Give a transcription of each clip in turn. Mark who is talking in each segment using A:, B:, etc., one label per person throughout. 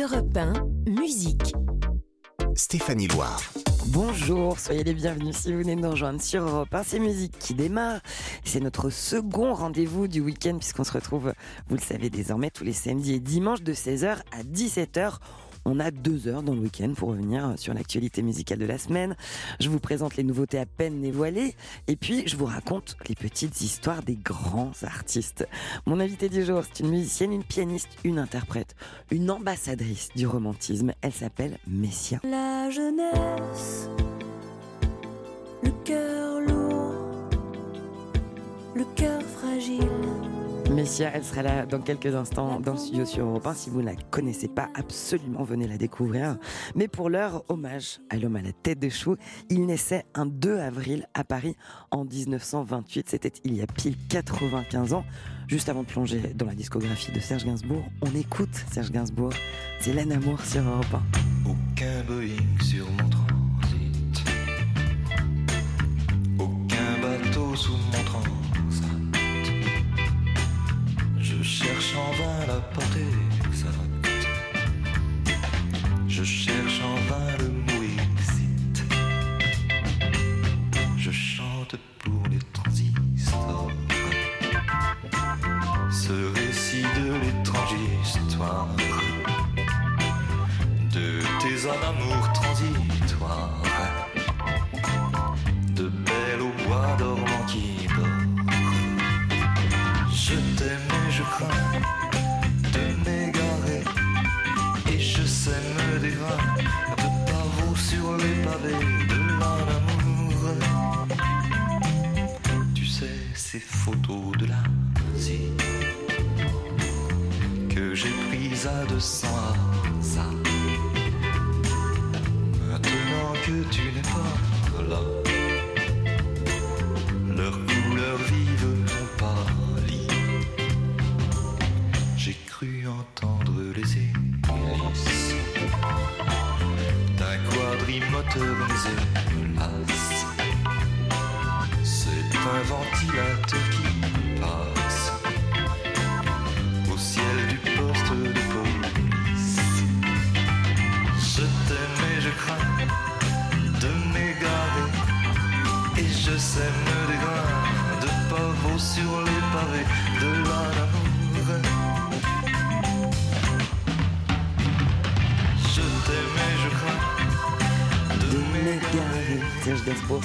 A: Europe 1, musique.
B: Stéphanie Loire.
C: Bonjour, soyez les bienvenus si vous venez de nous rejoindre sur Europe 1. C'est musique qui démarre. C'est notre second rendez-vous du week-end puisqu'on se retrouve, vous le savez désormais, tous les samedis et dimanches de 16h à 17h. On a deux heures dans le week-end pour revenir sur l'actualité musicale de la semaine. Je vous présente les nouveautés à peine dévoilées et puis je vous raconte les petites histoires des grands artistes. Mon invité du jour, c'est une musicienne, une pianiste, une interprète, une ambassadrice du romantisme. Elle s'appelle Messia.
D: La jeunesse, le cœur lourd, le cœur fragile.
C: Messia, elle sera là dans quelques instants dans le studio sur Europe 1. Si vous ne la connaissez pas, absolument venez la découvrir. Mais pour l'heure, hommage à l'homme à la tête de chou. Il naissait un 2 avril à Paris en 1928. C'était il y a pile 95 ans. Juste avant de plonger dans la discographie de Serge Gainsbourg, on écoute Serge Gainsbourg. C'est l'amour sur Europe
E: 1. Aucun Boeing sur cherche en vain la portée exacte. Je cherche en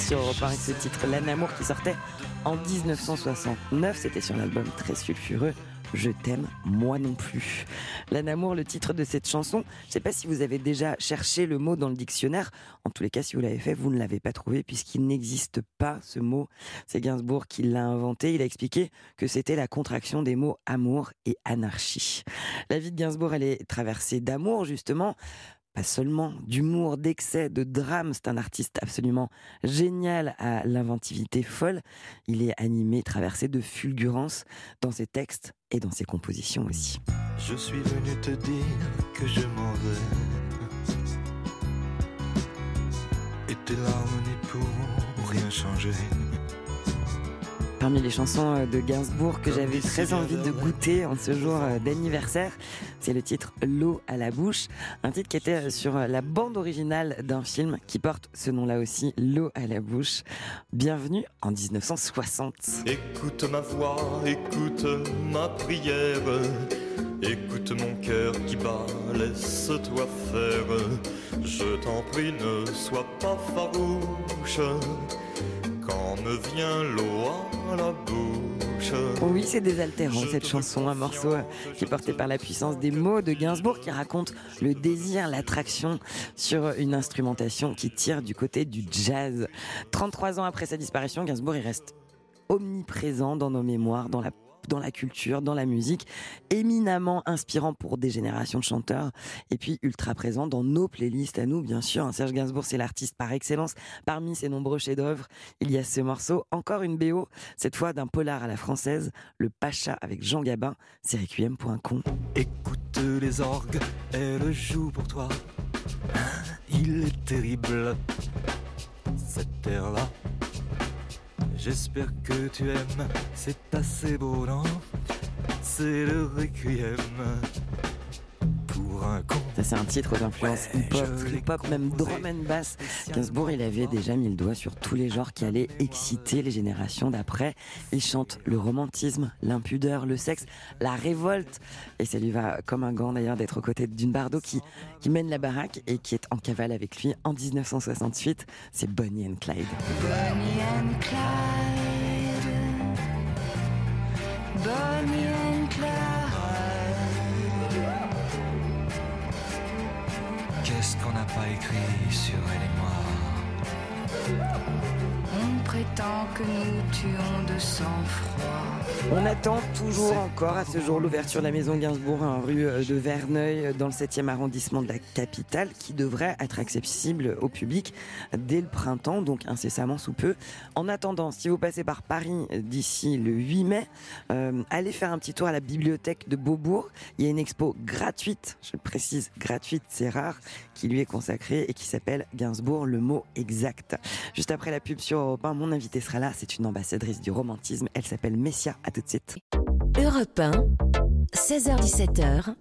E: sur
C: Europe 1 avec ce titre L'Anamour qui sortait en 1969. C'était sur l'album très sulfureux. Je t'aime, moi non plus. L'Anamour, le titre de cette chanson. Je ne sais pas si vous avez déjà cherché le mot dans le dictionnaire. En tous les cas, si vous l'avez fait, vous ne l'avez pas trouvé puisqu'il n'existe pas ce mot. C'est Gainsbourg qui l'a inventé. Il a expliqué que c'était la contraction des mots amour et anarchie. La vie de Gainsbourg, elle est traversée d'amour, justement pas seulement d'humour, d'excès, de drame. C'est un artiste absolument génial à l'inventivité folle. Il est animé, traversé de fulgurance dans ses textes et dans ses compositions aussi.
E: Je suis venu te dire que je m'en vais. Et tes larmes n'y pourront rien changer.
C: Parmi les chansons de Gainsbourg que j'avais très envie de goûter en ce jour d'anniversaire, c'est le titre L'eau à la bouche, un titre qui était sur la bande originale d'un film qui porte ce nom-là aussi, L'eau à la bouche. Bienvenue en 1960.
E: Écoute ma voix, écoute ma prière, écoute mon cœur qui bat, laisse-toi faire. Je t'en prie, ne sois pas farouche quand me vient l'eau à la bouche.
C: Oui, c'est désaltérant cette chanson, un morceau qui est porté par la puissance des mots de Gainsbourg qui raconte le désir, l'attraction sur une instrumentation qui tire du côté du jazz. 33 ans après sa disparition, Gainsbourg il reste omniprésent dans nos mémoires, dans la dans la culture, dans la musique, éminemment inspirant pour des générations de chanteurs, et puis ultra présent dans nos playlists à nous, bien sûr. Serge Gainsbourg, c'est l'artiste par excellence. Parmi ses nombreux chefs-d'œuvre, il y a ce morceau, encore une BO, cette fois d'un polar à la française, Le Pacha avec Jean Gabin, c'est Requiem pour un con.
E: Écoute les orgues, elle joue pour toi. Il est terrible, cette terre-là. J'espère que tu aimes, c'est assez beau, non? C'est le requiem pour un con.
C: Ça, c'est un titre aux influences hip-hop, hip-hop, même drum and bass. Gainsbourg, il avait déjà mis le doigt sur tous les genres qui allaient exciter les générations d'après. Il chante le romantisme, l'impudeur, le sexe, la révolte. Et ça lui va comme un gant d'ailleurs d'être aux côtés d'une Bardot qui, qui mène la baraque et qui est en cavale avec lui en 1968. C'est Bonnie and Clyde.
D: Bonnie and Clyde. Bonnie and
E: Qu'est-ce qu'on n'a pas écrit sur elle et moi
D: On
C: attend toujours encore à ce jour l'ouverture de la maison Gainsbourg en rue euh, de Verneuil dans le 7e arrondissement de la capitale qui devrait être accessible au public dès le printemps, donc incessamment sous peu. En attendant, si vous passez par Paris d'ici le 8 mai, euh, allez faire un petit tour à la bibliothèque de Beaubourg. Il y a une expo gratuite, je le précise, gratuite, c'est rare, qui lui est consacrée et qui s'appelle Gainsbourg, le mot exact. Juste après la pub sur Europe 1, mon invité sera là, c'est une ambassadrice du romantisme, elle s'appelle Messia, à tout de suite.
A: Europe 1, 16h17h,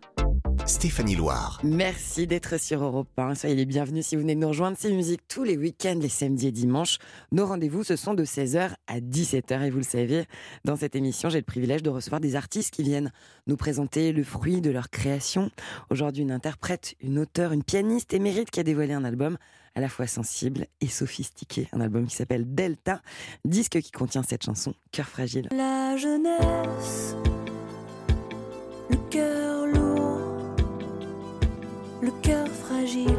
B: Stéphanie Loire.
C: Merci d'être sur Europe 1. Soyez les bienvenus si vous venez de nous rejoindre. C'est musique tous les week-ends, les samedis et dimanches. Nos rendez-vous, ce sont de 16h à 17h. Et vous le savez, dans cette émission, j'ai le privilège de recevoir des artistes qui viennent nous présenter le fruit de leur création. Aujourd'hui, une interprète, une auteure, une pianiste émérite qui a dévoilé un album à la fois sensible et sophistiqué. Un album qui s'appelle Delta, disque qui contient cette chanson, Cœur fragile.
D: La jeunesse, le cœur lourd, le cœur fragile,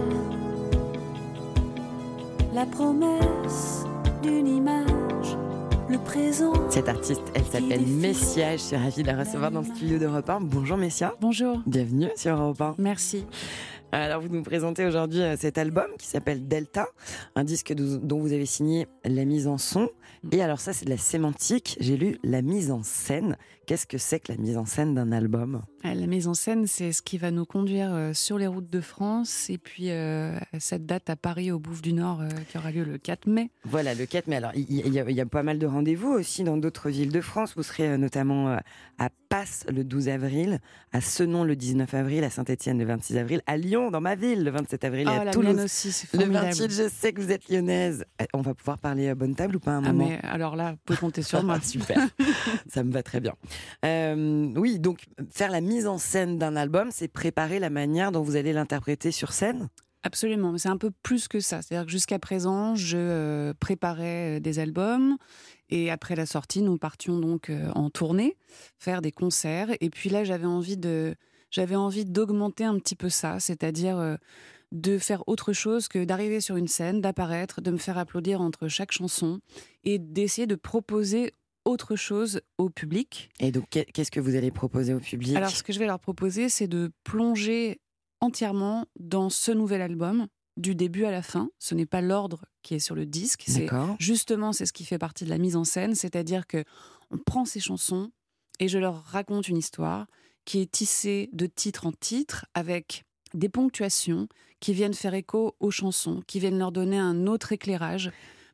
D: la promesse d'une image, le présent.
C: Cette artiste, elle s'appelle Messia. Je suis ravie de la recevoir dans le studio d'Europe 1. Bonjour Messia.
F: Bonjour.
C: Bienvenue sur Europe 1.
F: Merci.
C: Alors, vous nous présentez aujourd'hui euh, cet album qui s'appelle Delta, un disque dont vous avez signé la mise en son. Et alors, ça, c'est de la sémantique. J'ai lu la mise en scène. Qu'est-ce que c'est que la mise en scène d'un album?
F: Euh, La mise en scène, c'est ce qui va nous conduire euh, sur les routes de France et puis euh, à cette date à Paris au Bouffe du Nord euh, qui aura lieu le 4 mai.
C: Voilà, le 4 mai. Alors, il y, a- il y a pas mal de rendez-vous aussi dans d'autres villes de France. Vous serez notamment à Passe le 12 avril, à Senon le 19 avril, à Saint-Etienne le 26 avril, à Lyon, dans ma ville, le 27 avril, et
F: Oh,
C: à
F: la
C: Toulouse.
F: aussi, c'est
C: Le
F: formidable.
C: 28, je sais que vous êtes lyonnaise. On va pouvoir parler à bonne table ou pas à un
F: Ah,
C: moment?
F: mais alors là, vous pouvez compter sur moi.
C: Super, ça me va très bien. Euh, oui, donc faire la mise en scène d'un album, c'est préparer la manière dont vous allez l'interpréter sur scène?
F: Absolument, mais c'est un peu plus que ça. C'est-à-dire que jusqu'à présent, je euh, préparais euh, des albums et après la sortie, nous partions donc en tournée, faire des concerts. Et puis là, j'avais envie de, j'avais envie d'augmenter un petit peu ça, c'est-à-dire de faire autre chose que d'arriver sur une scène, d'apparaître, de me faire applaudir entre chaque chanson et d'essayer de proposer autre chose au public.
C: Et donc, qu'est- qu'est-ce que vous allez proposer au public?
F: Alors, ce que je vais leur proposer, c'est de plonger entièrement dans ce nouvel album, du début à la fin. Ce n'est pas l'ordre qui est sur le disque, c'est
C: D'accord.
F: justement c'est ce qui fait partie de la mise en scène, c'est-à-dire que on prend ces chansons et je leur raconte une histoire qui est tissée de titre en titre avec des ponctuations qui viennent faire écho aux chansons, qui viennent leur donner un autre éclairage,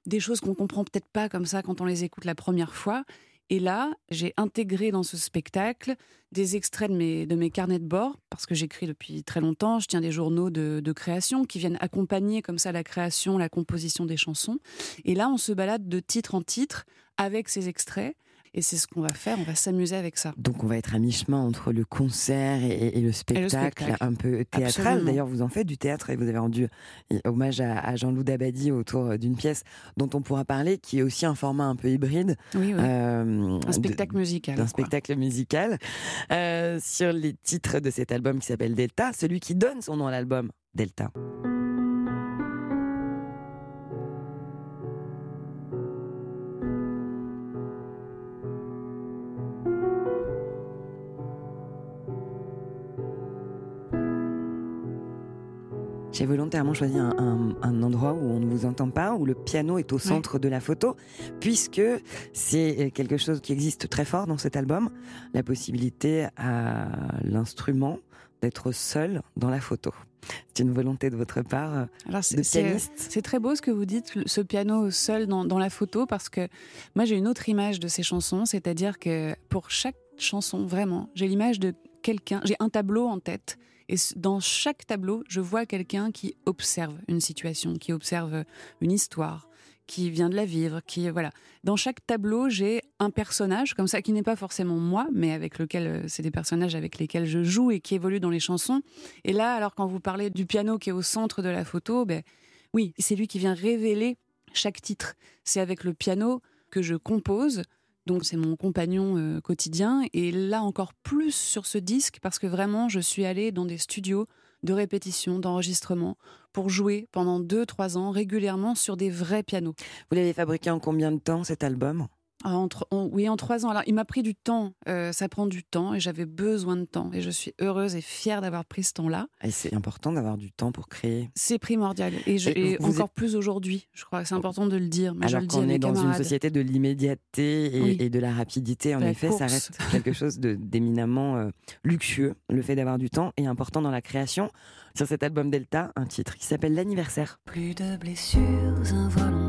F: des choses qu'on comprend peut-être pas comme ça quand on les écoute la première fois. Et là, j'ai intégré dans ce spectacle des extraits de mes, de mes carnets de bord, parce que j'écris depuis très longtemps, je tiens des journaux de, de création qui viennent accompagner comme ça la création, la composition des chansons. Et là, on se balade de titre en titre avec ces extraits, et c'est ce qu'on va faire, on va s'amuser avec ça.
C: Donc, on va être à mi-chemin entre le concert et, et le, spectacle,
F: spectacle.
C: un peu théâtral. D'ailleurs, vous en faites du théâtre et vous avez rendu hommage à, à Jean-Loup Dabadi autour d'une pièce dont on pourra parler, qui est aussi un format un peu hybride.
F: Oui, oui.
C: euh,
F: un
C: de-
F: spectacle musical. quoi.
C: spectacle musical euh, sur les titres de cet album qui s'appelle Delta, celui qui donne son nom à l'album, Delta. J'ai volontairement choisi un, un- un endroit où on ne vous entend pas, où le piano est au centre de la photo, puisque c'est quelque chose qui existe très fort dans cet album, la possibilité à l'instrument d'être seul dans la photo. C'est une volonté de votre part euh,
F: Alors,
C: de pianiste.
F: C'est très beau ce que vous dites, ce piano seul dans, dans la photo, parce que moi j'ai une autre image de ces chansons, c'est-à-dire que pour chaque chanson, vraiment, j'ai l'image de quelqu'un, j'ai un tableau en tête, Et dans chaque tableau, je vois quelqu'un qui observe une situation, qui observe une histoire, qui vient de la vivre, qui voilà. Dans chaque tableau, j'ai un personnage comme ça qui n'est pas forcément moi, mais avec lequel euh, c'est des personnages avec lesquels je joue et qui évoluent dans les chansons. Et là, alors quand vous parlez du piano qui est au centre de la photo, ben oui, c'est lui qui vient révéler chaque titre. C'est avec le piano que je compose. Donc c'est mon compagnon euh, quotidien. Et là encore plus sur ce disque parce que vraiment je suis allée dans des studios de répétition, d'enregistrement pour jouer pendant 2-3 ans régulièrement sur des vrais pianos.
C: Vous l'avez fabriqué en combien de temps cet album?
F: Ah, En tro- en- oui, en trois ans. Alors, il m'a pris du temps. euh, ça prend du temps et j'avais besoin de temps. Et je suis heureuse et fière d'avoir pris ce temps-là.
C: Et c'est important d'avoir du temps pour créer.
F: C'est primordial. Et, je-
C: Et
F: et
C: vous
F: encore plus aujourd'hui. Je crois que c'est important de le dire. Mais je
C: Alors
F: le dis à
C: qu'on est dans une société de l'immédiateté et,
F: Oui.
C: et de la rapidité, en
F: la
C: effet, ça reste quelque chose de- d'éminemment euh, luxueux. Le fait d'avoir du temps est important dans la création. Sur cet album Delta, un titre qui s'appelle L'anniversaire.
D: Plus de blessures involontaires.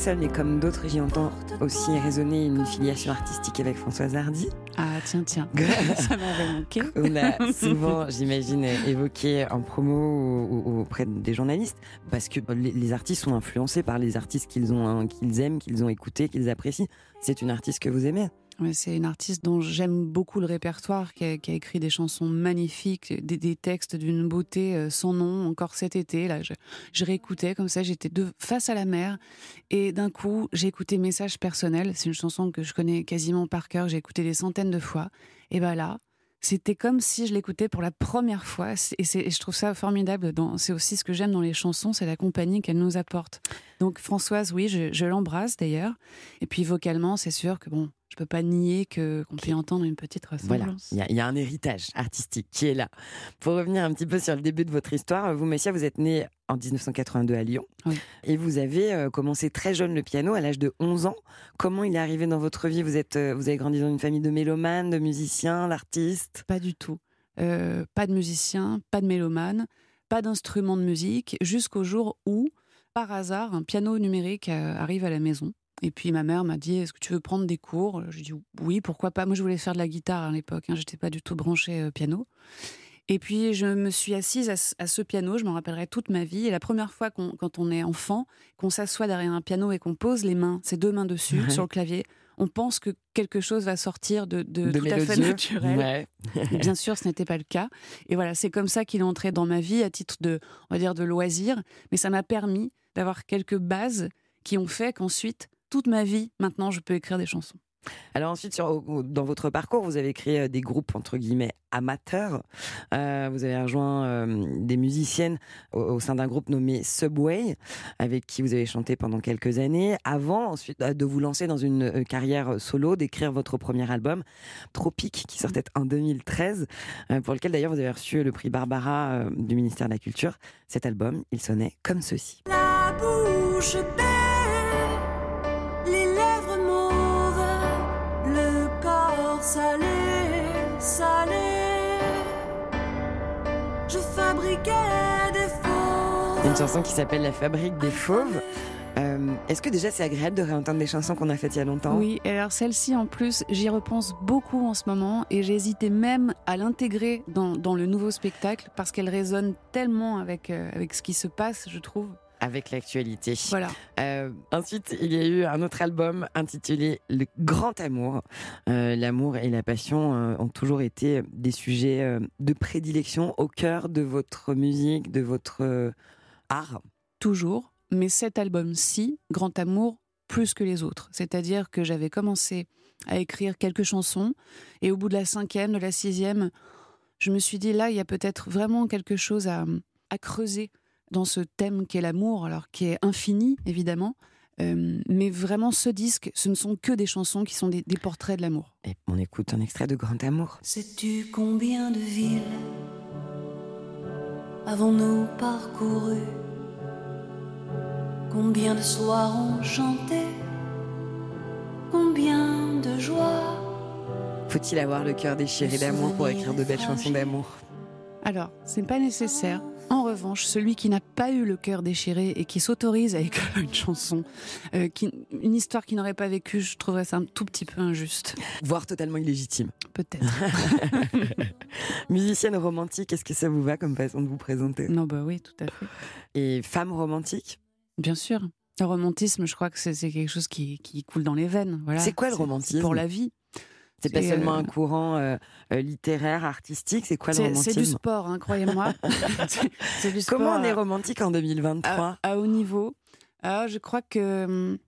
C: Seule, mais comme d'autres, j'y entends aussi résonner une filiation artistique avec Françoise Hardy.
F: Ah, tiens, tiens. ça m'avait manqué.
C: On a souvent, j'imagine, évoqué en promo ou, auprès des journalistes, parce que les, les artistes sont influencés par les artistes qu'ils ont, hein, qu'ils aiment, qu'ils ont écoutés, qu'ils apprécient. C'est une artiste que vous aimez.
F: C'est une artiste dont j'aime beaucoup le répertoire, qui a, écrit des chansons magnifiques, des, textes d'une beauté euh, sans nom. Encore cet été, là, je, réécoutais comme ça, j'étais face à la mer, et d'un coup, j'ai écouté Message personnel. C'est une chanson que je connais quasiment par cœur, j'ai écouté des centaines de fois. Et ben là, c'était comme si je l'écoutais pour la première fois, et, je trouve ça formidable. C'est aussi ce que j'aime dans les chansons, c'est la compagnie qu'elle nous apporte. Donc Françoise, oui, je, je l'embrasse d'ailleurs. Et puis vocalement, c'est sûr que bon, je peux pas nier que qu'on peut entendre une petite
C: Voilà,
F: ressemblance.
C: il y, a- il y a un héritage artistique qui est là. Pour revenir un petit peu sur le début de votre histoire, vous, Messia, vous êtes né en 1982 à Lyon.
F: Oui.
C: Et vous avez euh, commencé très jeune le piano, à l'âge de 11 ans. Comment il est arrivé dans votre vie? Vous, êtes, euh, vous avez grandi dans une famille de mélomanes, de musiciens, d'artistes?
F: Pas du tout. Euh, pas de musicien, pas de mélomane, pas d'instrument de musique, jusqu'au jour où, par hasard, un piano numérique arrive à la maison. Et puis ma mère m'a dit Est-ce que tu veux prendre des cours? J'ai dit Oui, pourquoi pas. Moi, je voulais faire de la guitare à l'époque. Hein, J'étais pas du tout branchée euh, piano. Et puis je me suis assise à, ce- à ce piano. Je m'en rappellerai toute ma vie. Et la première fois quand on est enfant, qu'on s'assoit derrière un piano et qu'on pose les mains, ses deux mains dessus,
C: Ouais.
F: sur le clavier, on pense que quelque chose va sortir de, de,
C: De
F: tout à fait naturel.
C: Ouais.
F: Bien sûr, ce n'était pas le cas. Et voilà, c'est comme ça qu'il est entré dans ma vie à titre de, on va dire, de loisir. Mais ça m'a permis d'avoir quelques bases qui ont fait qu'ensuite, toute ma vie, maintenant, je peux écrire des chansons.
C: Alors ensuite, sur- dans votre parcours, vous avez créé euh, des groupes entre guillemets amateurs. Euh, vous avez rejoint euh, des musiciennes au, au sein d'un groupe nommé Subway, avec qui vous avez chanté pendant quelques années, avant ensuite de vous lancer dans une euh, carrière solo, d'écrire votre premier album, Tropique, qui sortait en 2013, euh, pour lequel d'ailleurs vous avez reçu le prix Barbara euh, du ministère de la Culture. Cet album, il sonnait comme ceci.
D: La bouche
C: Une chanson qui s'appelle La Fabrique des Fauves. Euh, Est-ce que déjà c'est agréable de réentendre des chansons qu'on a faites il y a longtemps?
F: Oui, alors celle-ci, en plus, j'y repense beaucoup en ce moment et j'ai hésité même à l'intégrer dans, le nouveau spectacle parce qu'elle résonne tellement avec, euh, avec ce qui se passe, je trouve.
C: Avec l'actualité.
F: Voilà.
C: Euh, ensuite, il y a eu un autre album intitulé Le Grand Amour. Euh, L'amour et la passion euh, ont toujours été des sujets de prédilection au cœur de votre musique, de votre art.
F: toujours, mais cet album-ci, Grand Amour, plus que les autres. C'est-à-dire que j'avais commencé à écrire quelques chansons, et au bout de la cinquième, de la sixième, je me suis dit, là, il y a peut-être vraiment quelque chose à, à creuser dans ce thème qu'est l'amour, alors qui est infini, évidemment. Euh, mais vraiment, ce disque, ce ne sont que des chansons qui sont des, des portraits de l'amour.
C: Et on écoute un extrait de Grand Amour.
D: Sais-tu combien de villes avons-nous parcouru? Combien de soirs ont chanté?
G: Combien de joie.
C: Faut-il avoir le cœur déchiré d'amour pour écrire de belles chansons d'amour?
F: Alors, c'est pas nécessaire. En revanche, celui qui n'a pas eu le cœur déchiré et qui s'autorise à écrire une chanson, euh, qui, une histoire qu'il n'aurait pas vécue, je trouverais ça un tout petit peu injuste.
C: Voire totalement illégitime.
F: Peut-être.
C: Musicienne romantique, est-ce que ça vous va comme façon de vous présenter?
F: Non, bah oui, tout à fait.
C: Et femme romantique?
F: Bien sûr. Le romantisme, je crois que c'est quelque chose qui, qui coule dans les veines. Voilà.
C: C'est quoi le romantisme
F: Pour la vie.
C: C'est pas seulement
F: euh,
C: un courant euh, euh, littéraire, artistique, c'est quoi le romantisme
F: c'est du sport, hein, croyez-moi.
C: Comment on est
F: euh,
C: romantique en 2023
F: à, à haut niveau. Ah, je crois que. hum,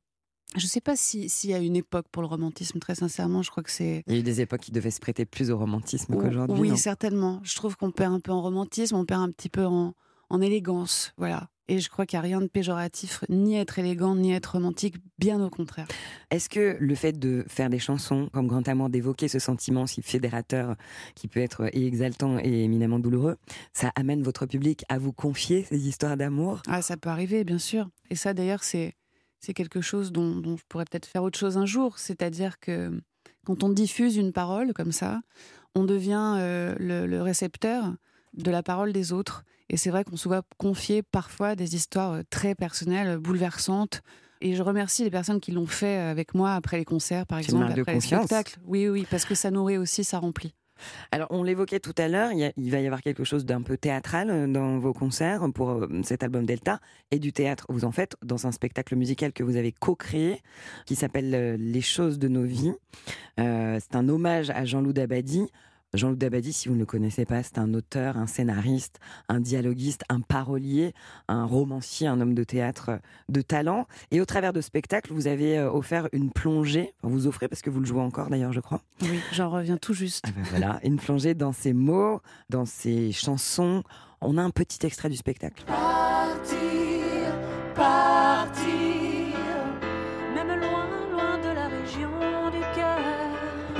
F: Je ne sais pas si- s'il y a une époque pour le romantisme, très sincèrement. Je crois que c'est.
C: Il y a eu des époques qui devaient se prêter plus au romantisme qu'aujourd'hui.
F: Oui, certainement. Je trouve qu'on perd un peu en romantisme, on perd un petit peu en, en élégance. Voilà. Et je crois qu'il n'y a rien de péjoratif, ni être élégant, ni être romantique, bien au contraire.
C: Est-ce que le fait de faire des chansons comme Grand Amour, d'évoquer ce sentiment si fédérateur qui peut être et exaltant et éminemment douloureux, ça amène votre public à vous confier ces histoires d'amour?
F: Ah, ça peut arriver, bien sûr. Et ça, d'ailleurs, c'est c'est quelque chose dont, dont je pourrais peut-être faire autre chose un jour. C'est-à-dire que quand on diffuse une parole comme ça, on devient euh, le, le récepteur de la parole des autres. Et c'est vrai qu'on se voit confier parfois des histoires euh, très personnelles, bouleversantes. Et je remercie les personnes qui l'ont fait avec moi après les concerts, par exemple, après les
C: confiance.
F: spectacles. Oui, oui, parce que ça nourrit aussi, ça remplit.
C: Alors, on l'évoquait tout à l'heure, il, va y avoir quelque chose d'un peu théâtral euh, dans vos concerts pour euh, cet album Delta et du théâtre. Vous en faites dans un spectacle musical que vous avez co-créé qui s'appelle euh, Les choses de nos vies. Euh, c'est un hommage à Jean-Loup Dabadi. Jean-Loup Dabadi, si vous ne le connaissez pas, c'est un auteur, un scénariste, un dialoguiste, un parolier, un romancier, un homme de théâtre euh, de talent. Et au travers de ce spectacle, vous avez euh, offert une plongée, vous offrez parce que vous le jouez encore d'ailleurs, je crois.
F: Oui, j'en reviens tout juste.
C: Ah ben voilà, une plongée dans ses mots, dans ses chansons. On a un petit extrait du spectacle.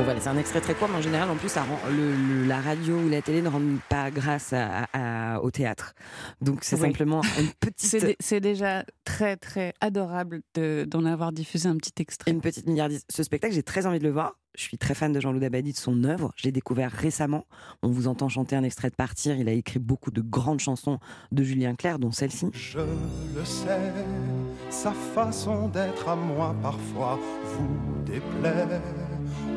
C: Bon voilà, c'est un extrait très court, mais en général, en plus, ça rend, le, le- la radio ou la télé ne rendent pas grâce à- à- au théâtre. Donc c'est
F: Oui.
C: simplement une petite,
F: c'est déjà très, très adorable de- d'en avoir diffusé un petit extrait.
C: une petite milliardiste. Ce spectacle, j'ai très envie de le voir. Je suis très fan de Jean-Loup Dabadi, de son œuvre. Je l'ai découvert récemment. On vous entend chanter un extrait de Partir. Il a écrit beaucoup de grandes chansons de Julien Clerc, dont celle-ci.
H: Je le sais, sa façon d'être à moi parfois vous déplaît.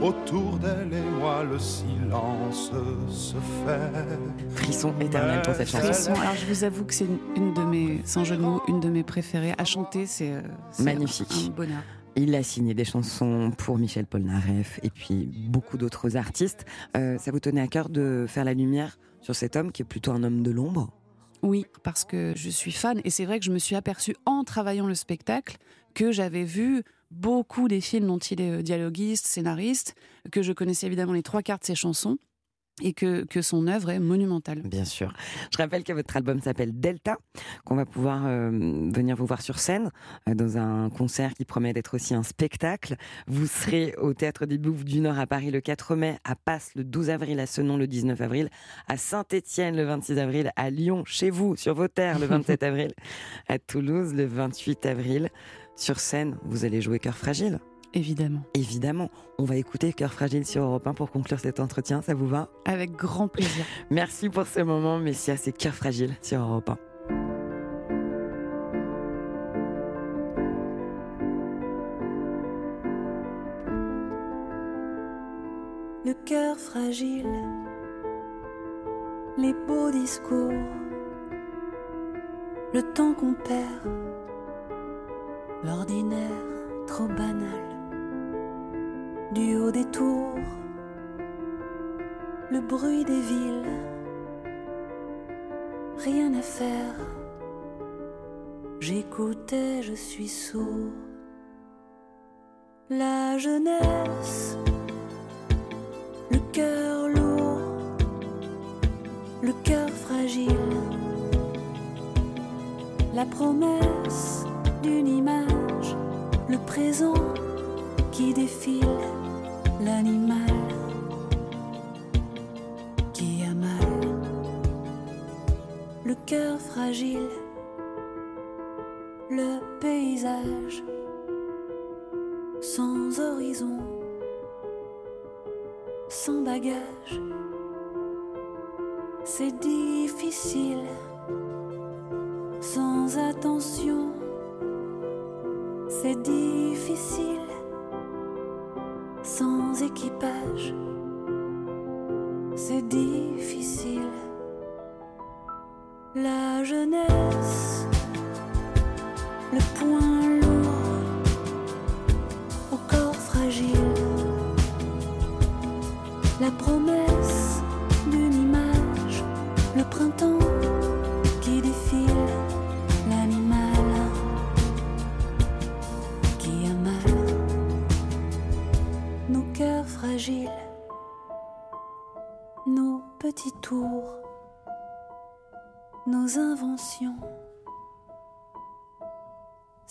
H: Autour d'elle et moi, le silence se fait.
C: Frisson éternel pour cette chanson.
F: Frisson. Alors je vous avoue que c'est une, une de mes, sans jeu de mots, une de mes préférées. À chanter, c'est euh,
C: Magnifique.
F: Un, un bonheur.
C: Il a signé des chansons pour Michel Polnareff et puis beaucoup d'autres artistes. Euh, ça vous tenait à cœur de faire la lumière sur cet homme qui est plutôt un homme de l'ombre?
F: Oui, parce que je suis fan et c'est vrai que je me suis aperçue en travaillant le spectacle que j'avais vu beaucoup des films dont il est euh, dialoguiste, scénariste, que je connaissais évidemment les trois quarts de ses chansons et que, que son œuvre est monumentale.
C: Bien sûr. Je rappelle que votre album s'appelle Delta, qu'on va pouvoir euh, venir vous voir sur scène euh, dans un concert qui promet d'être aussi un spectacle. Vous serez au Théâtre des Bouffes du Nord à Paris le 4 mai, à Passe le 12 avril, à Senon le 19 avril, à Saint-Étienne le 26 avril, à Lyon, chez vous, sur vos terres le 27 avril, à Toulouse le 28 avril. Sur scène, vous allez jouer Cœur Fragile.
F: Évidemment.
C: Évidemment, on va écouter Cœur Fragile sur Europe 1 pour conclure cet entretien, ça vous va?
F: Avec grand plaisir.
C: Merci pour ce moment, Messia, c'est Cœur Fragile sur Europe 1.
G: le cœur fragile, les beaux discours, le temps qu'on perd, l'ordinaire trop banal, du haut des tours, le bruit des villes, rien à faire. J'écoutais, je suis sourd. La jeunesse le cœur lourd, le cœur fragile, la promesse d'une image, le présent qui défile, l'animal qui a mal, le cœur fragile,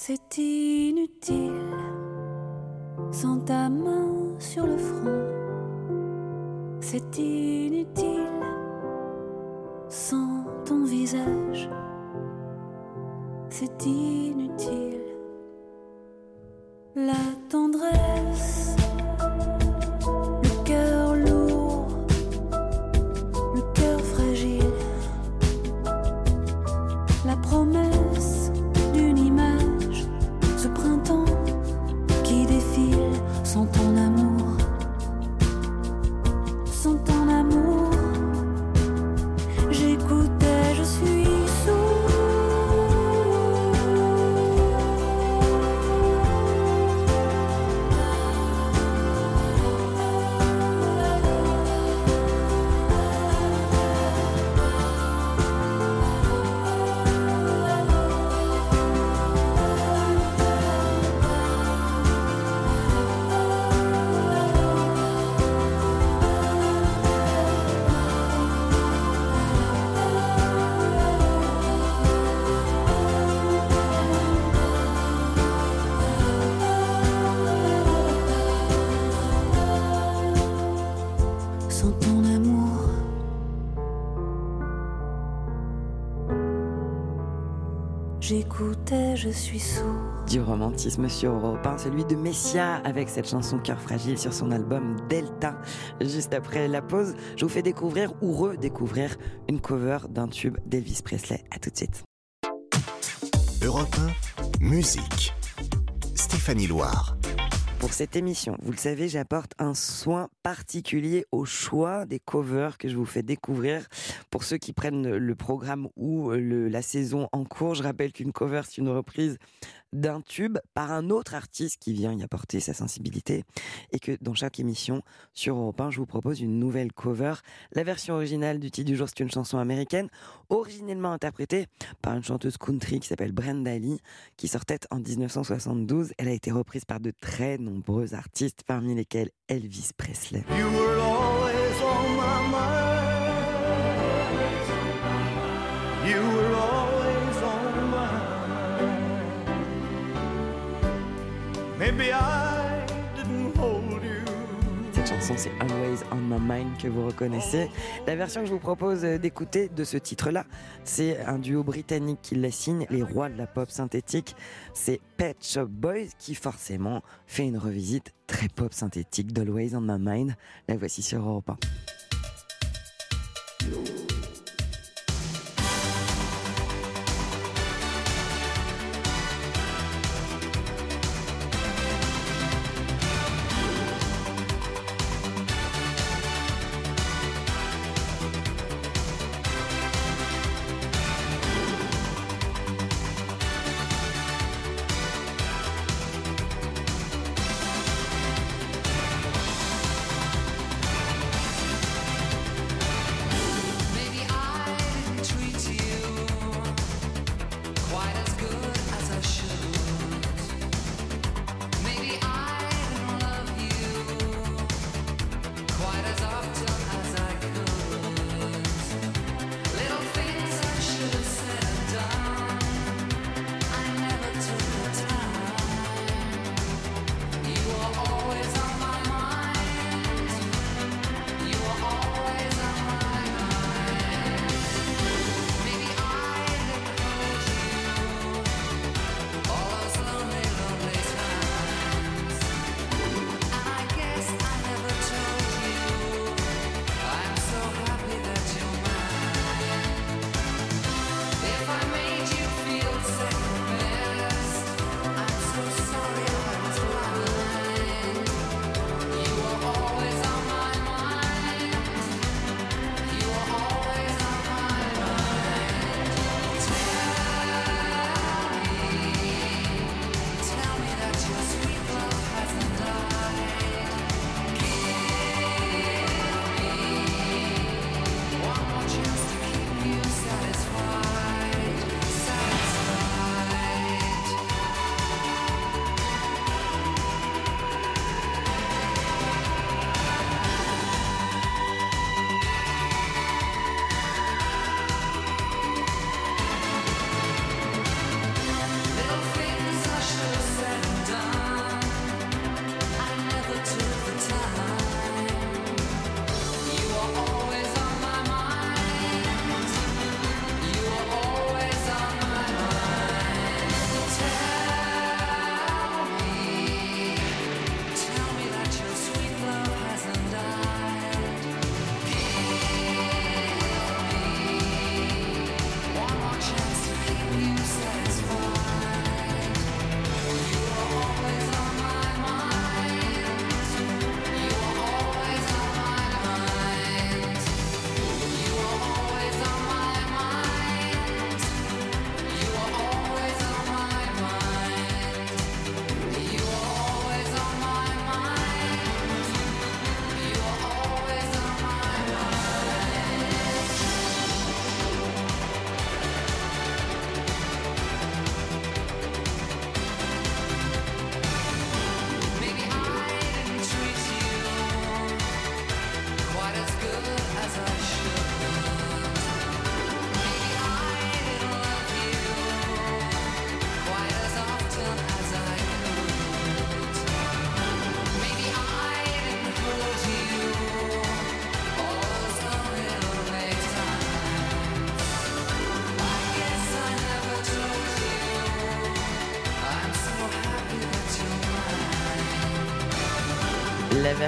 G: C'est inutile sans ta main sur le front. C'est inutile sans ton visage. C'est inutile. La tendresse, je suis sourd.
C: Du romantisme sur Europe 1, celui de Messia avec cette chanson Cœur fragile sur son album Delta. Juste après la pause, je vous fais découvrir ou redécouvrir une cover d'un tube d'Elvis Presley. À tout de suite.
B: Europe 1, musique. Stéphanie Loire.
C: Pour cette émission, vous le savez, j'apporte un soin particulier au choix des covers que je vous fais découvrir. Pour ceux qui prennent le programme ou la saison en cours, je rappelle qu'une cover, c'est une reprise d'un tube par un autre artiste qui vient y apporter sa sensibilité et que dans chaque émission sur Europe 1, je vous propose une nouvelle cover. La version originale du titre du jour, c'est une chanson américaine, originellement interprétée par une chanteuse country qui s'appelle Brenda Lee, qui sortait en 1972. Elle a été reprise par de très nombreux artistes, parmi lesquels Elvis Presley. Cette chanson, c'est Always on My Mind que vous reconnaissez. La version que je vous propose d'écouter de ce titre-là, c'est un duo britannique qui la signe, les rois de la pop synthétique. C'est Pet Shop Boys qui forcément fait une revisite très pop synthétique d'Always on My Mind. La voici sur Europe 1.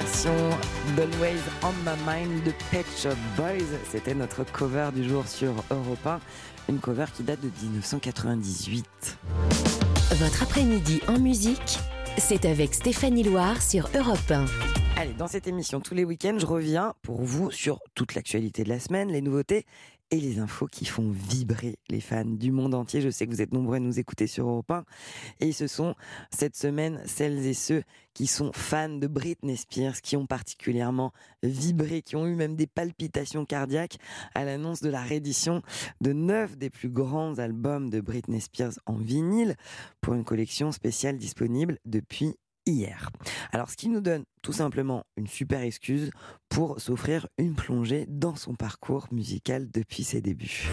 C: Version Always on My Mind de Pet Shop Boys, c'était notre cover du jour sur Europe 1, une cover qui date de 1998.
A: Votre après-midi en musique, c'est avec Stéphanie Loire sur Europe 1.
C: Allez, dans cette émission, tous les week-ends, je reviens pour vous sur toute l'actualité de la semaine, les nouveautés et les infos qui font vibrer les fans du monde entier. Je sais que vous êtes nombreux à nous écouter sur Europe 1. Et ce sont cette semaine celles et ceux qui sont fans de Britney Spears, qui ont particulièrement vibré, qui ont eu même des palpitations cardiaques à l'annonce de la réédition de neuf des plus grands albums de Britney Spears en vinyle pour une collection spéciale disponible depuis hier. Alors, ce qui nous donne tout simplement une super excuse pour s'offrir une plongée dans son parcours musical depuis ses débuts.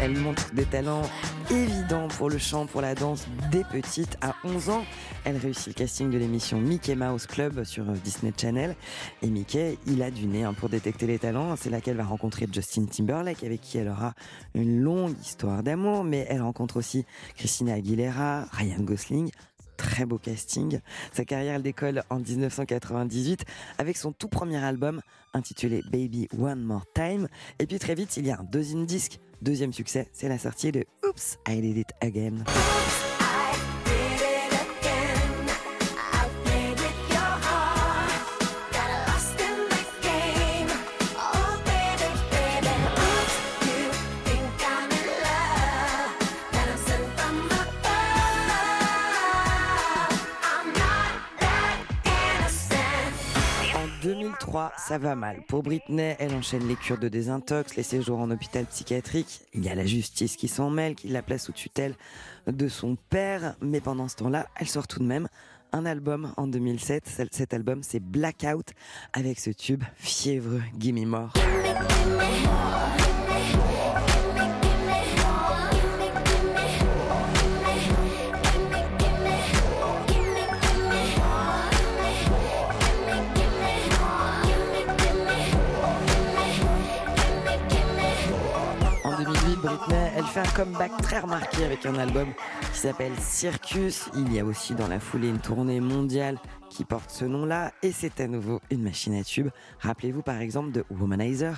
C: Elle montre des talents évidents pour le chant, pour la danse dès petite. À 11 ans, elle réussit le casting de l'émission Mickey Mouse Club sur Disney Channel. Et Mickey, il a du nez hein, pour détecter les talents. C'est là qu'elle va rencontrer Justin Timberlake, avec qui elle aura une longue histoire d'amour. Mais elle rencontre aussi Christina Aguilera, Ryan Gosling, très beau casting. Sa carrière elle décolle en 1998 avec son tout premier album intitulé Baby One More Time. Et puis très vite, il y a un deuxième disque, deuxième succès, c'est la sortie de Oops, I Did It Again. En 2003, ça va mal. Pour Britney, elle enchaîne les cures de désintox, les séjours en hôpital psychiatrique. Il y a la justice qui s'en mêle, qui la place sous tutelle de son père. Mais pendant ce temps-là, elle sort tout de même un album en 2007. Cet album, c'est Blackout, avec ce tube fiévreux, Gimme More. Comeback très remarqué avec un album qui s'appelle Circus. Il y a aussi dans la foulée une tournée mondiale qui porte ce nom-là et c'est à nouveau une machine à tube. Rappelez-vous par exemple de Womanizer.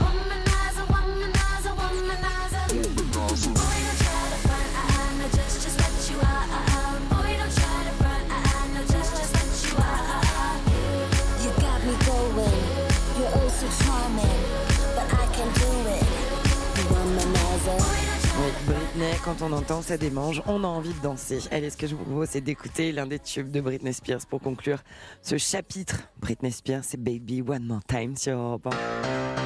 C: Quand on entend ça démange, on a envie de danser. Allez, ce que je vous propose, c'est d'écouter l'un des tubes de Britney Spears pour conclure ce chapitre. Britney Spears, c'est Baby One More Time sur Europe 1.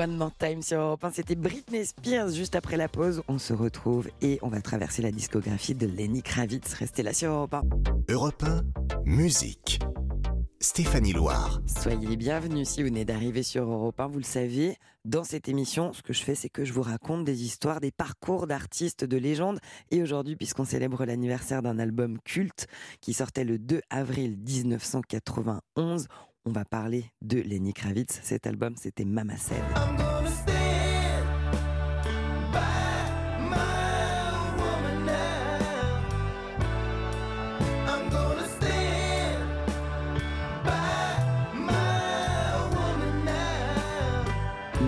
I: One More Time
C: sur Europe 1, c'était Britney Spears. Juste après la pause, on se retrouve et on va traverser la discographie de Lenny Kravitz. Restez là sur Europe 1.
B: Europe 1, musique. Stéphanie Loire.
C: Soyez les bienvenus si vous venez d'arriver sur Europe 1. Vous le savez, dans cette émission, ce que je fais, c'est que je vous raconte des histoires, des parcours d'artistes de légende. Et aujourd'hui, puisqu'on célèbre l'anniversaire d'un album culte qui sortait le 2 avril 1991, on va parler de Lenny Kravitz. Cet album, c'était Mama Said.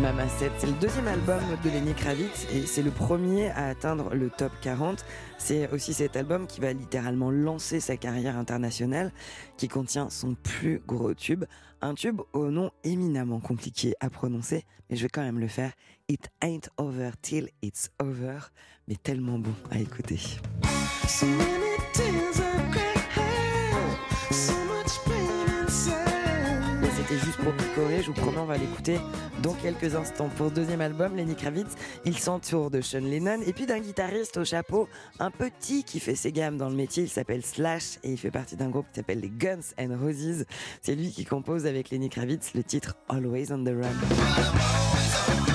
C: Mama Said, c'est le deuxième album de Lenny Kravitz et c'est le premier à atteindre le top 40. C'est aussi cet album qui va littéralement lancer sa carrière internationale, qui contient son plus gros tube, un tube au nom éminemment compliqué à prononcer, mais je vais quand même le faire. It ain't over till it's over, mais tellement bon à écouter. Et juste pour picorer, je vous promets, on va l'écouter dans quelques instants. Pour ce deuxième album, Lenny Kravitz, il s'entoure de Sean Lennon et puis d'un guitariste au chapeau, un petit qui fait ses gammes dans le métier, il s'appelle Slash et il fait partie d'un groupe qui s'appelle les Guns and Roses. C'est lui qui compose avec Lenny Kravitz le titre Always on the Run.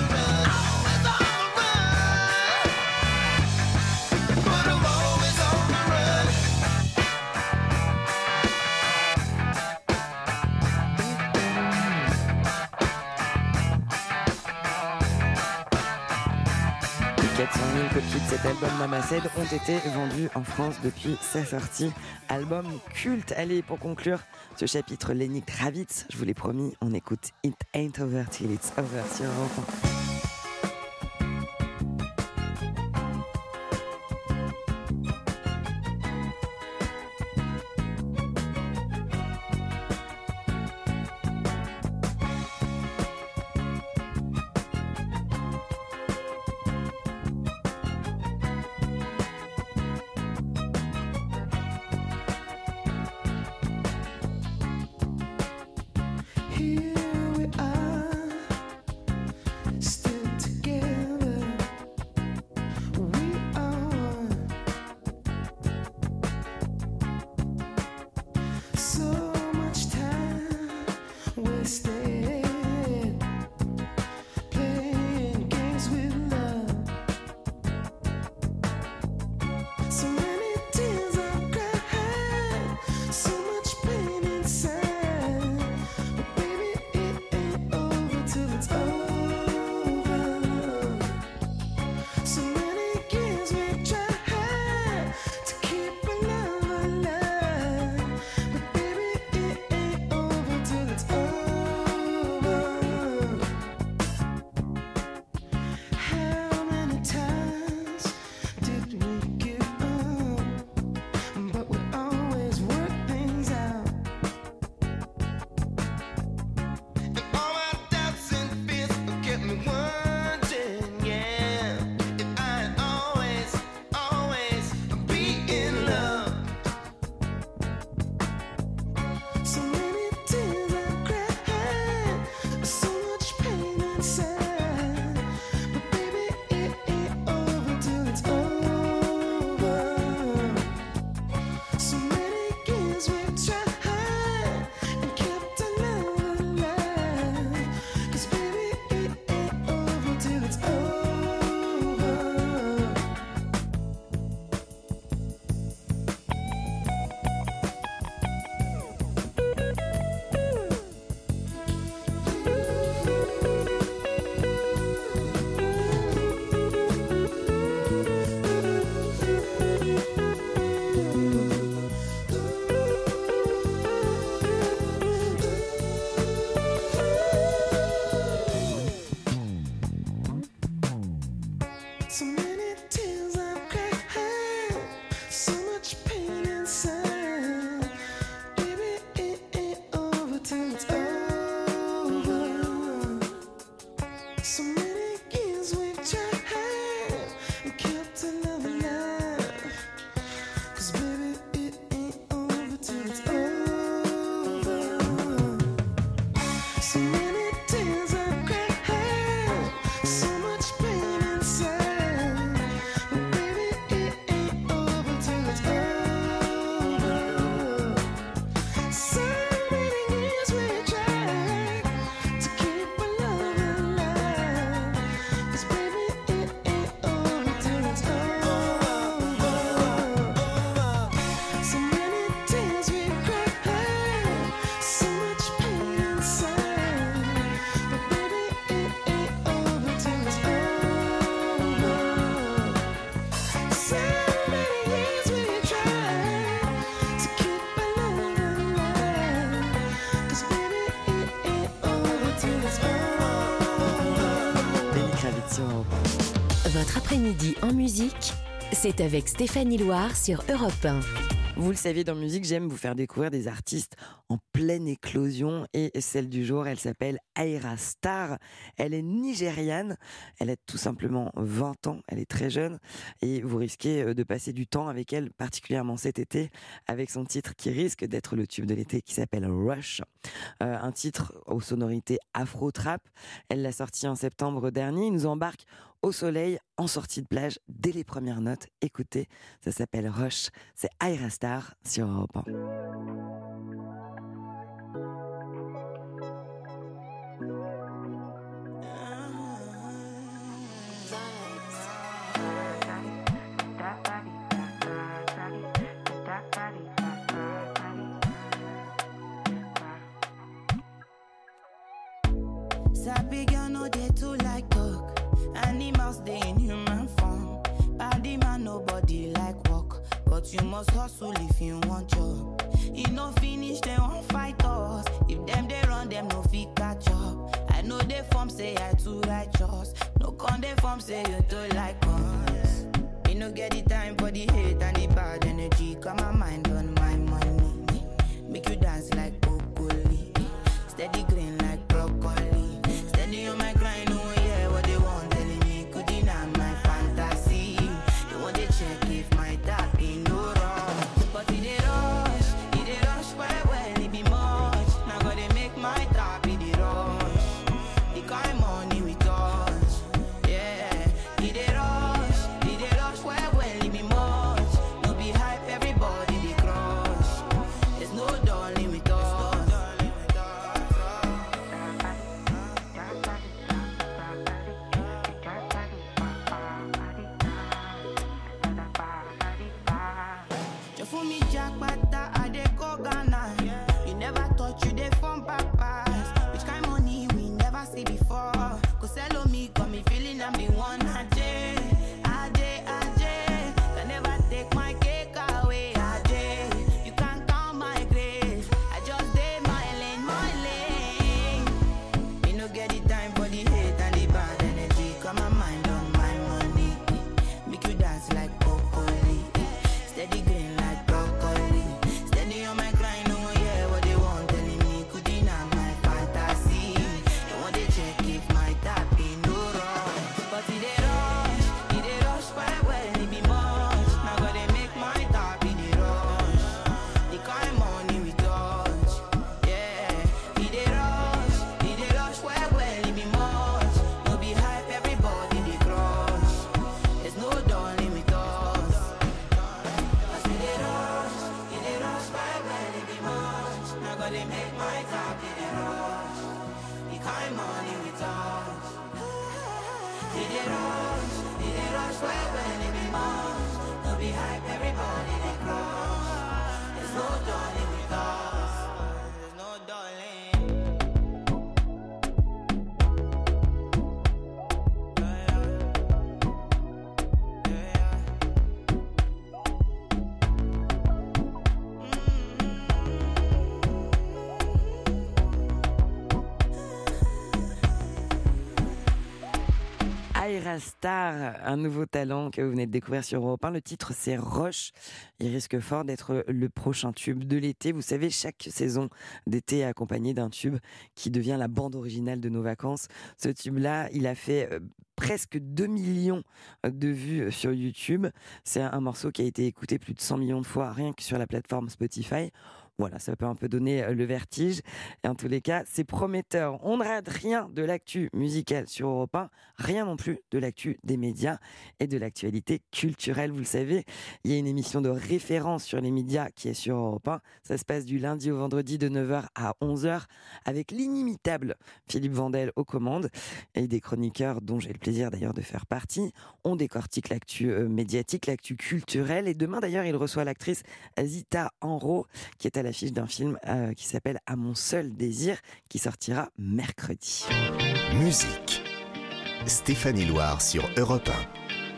C: 700 000 copies de cet album Mama ont été vendues en France depuis sa sortie. Album culte. Allez, pour conclure ce chapitre, Lenny Kravitz, je vous l'ai promis, on écoute It Ain't Over Till It's Over sur
A: c'est avec Stéphanie Loire sur Europe 1.
C: Vous le savez, dans musique, j'aime vous faire découvrir des artistes en pleine éclosion. Et celle du jour, elle s'appelle Aira Star. Elle est nigériane. Elle a tout simplement 20 ans. Elle est très jeune. Et vous risquez euh, de passer du temps avec elle, particulièrement cet été, avec son titre qui risque d'être le tube de l'été qui s'appelle Rush. Euh, un titre aux sonorités afro-trap. Elle l'a sorti en septembre dernier. Il nous embarque au soleil, en sortie de plage, dès les premières notes. Écoutez, ça s'appelle Rush. C'est Aira Star sur Europe 1.
J: You must hustle if you want job. E no finish dem wan fight us. If them they run them no fit catch up. I know dey form say I too righteous. No con dey form say you too like us. Me no get the time for the hate and the bad energy. Got my mind on
C: Star, un nouveau talent que vous venez de découvrir sur Europe 1. Le titre, c'est Roche. Il risque fort d'être le prochain tube de l'été. Vous savez, chaque saison d'été est accompagnée d'un tube qui devient la bande originale de nos vacances. Ce tube-là, il a fait euh, presque 2 millions de vues sur YouTube. C'est un morceau qui a été écouté plus de 100 millions de fois rien que sur la plateforme Spotify. Voilà, ça peut un peu donner euh, le vertige. Et en tous les cas, c'est prometteur. On ne rate rien de l'actu musicale sur Europe 1, rien non plus de l'actu des médias et de l'actualité culturelle. Vous le savez, il y a une émission de référence sur les médias qui est sur Europe 1. Ça se passe du lundi au vendredi de 9h à 11h avec l'inimitable Philippe Vandel aux commandes et des chroniqueurs dont j'ai le plaisir d'ailleurs de faire partie. On décortique l'actu euh, médiatique, l'actu culturelle. Et demain d'ailleurs, il reçoit l'actrice Zita Enro qui est à l'affiche d'un film euh, qui s'appelle À mon seul désir, qui sortira mercredi.
B: Musique. Stéphanie Loire sur Europe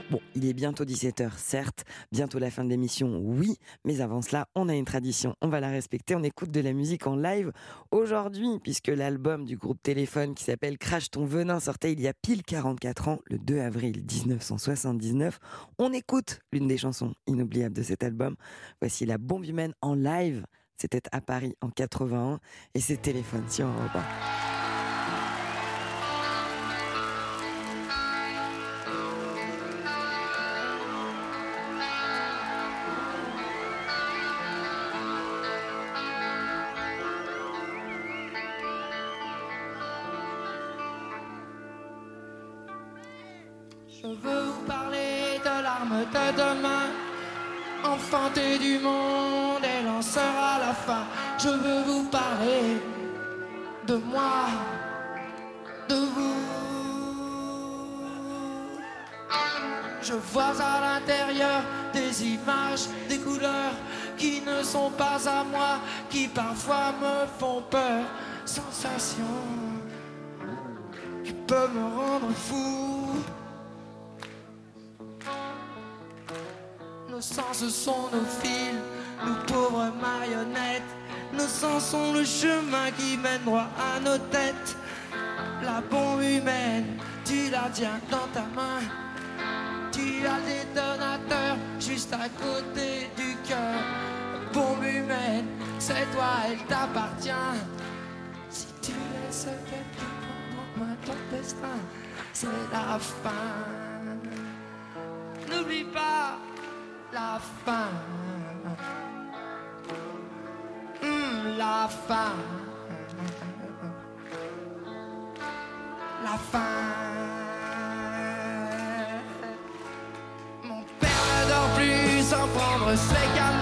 C: Bon, il est bientôt 17h, certes, bientôt la fin de l'émission, oui, mais avant cela, on a une tradition, on va la respecter, on écoute de la musique en live aujourd'hui, puisque l'album du groupe Téléphone qui s'appelle Crash ton venin sortait il y a pile 44 ans, le 2 avril 1979. On écoute l'une des chansons inoubliables de cet album. Voici La bombe humaine en live. C'était à Paris en 81 et c'est Téléphone sur Europe 1.
K: Je veux vous parler de l'arme de demain, enfanté du monde lanceur à la fin. Je veux vous parler de moi, de vous. Je vois à l'intérieur des images, des couleurs qui ne sont pas à moi, qui parfois me font peur. Sensations qui peuvent me rendre fou. Nos sens sont nos fils, nous pauvres marionnettes. Nos sens sont le chemin qui mène droit à nos têtes. La bombe humaine, tu la tiens dans ta main. Tu as le détonateur juste à côté du cœur. Bombe humaine, c'est toi, elle t'appartient. Si tu laisses quelqu'un prendre en main ton destin, c'est la fin. N'oublie pas la fin. La fin. La fin. Mon père ne dort plus sans prendre ses calmants.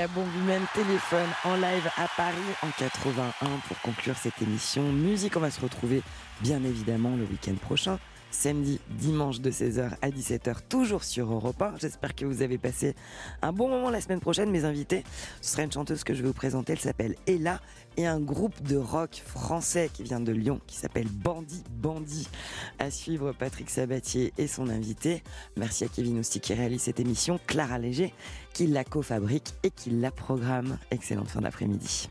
C: La bombe humaine téléphone en live à Paris en 81 pour conclure cette émission musique. On va se retrouver bien évidemment le week-end prochain samedi, dimanche de 16h à 17h, toujours sur Europe 1. J'espère que vous avez passé un bon moment la semaine prochaine. Mes invités, ce sera une chanteuse que je vais vous présenter. Elle s'appelle Ella et un groupe de rock français qui vient de Lyon qui s'appelle Bandit Bandit. À suivre Patrick Sabatier et son invité. Merci à Kevin Ousti qui réalise cette émission, Clara Léger qui la co-fabrique et qui la programme. Excellente fin d'après-midi.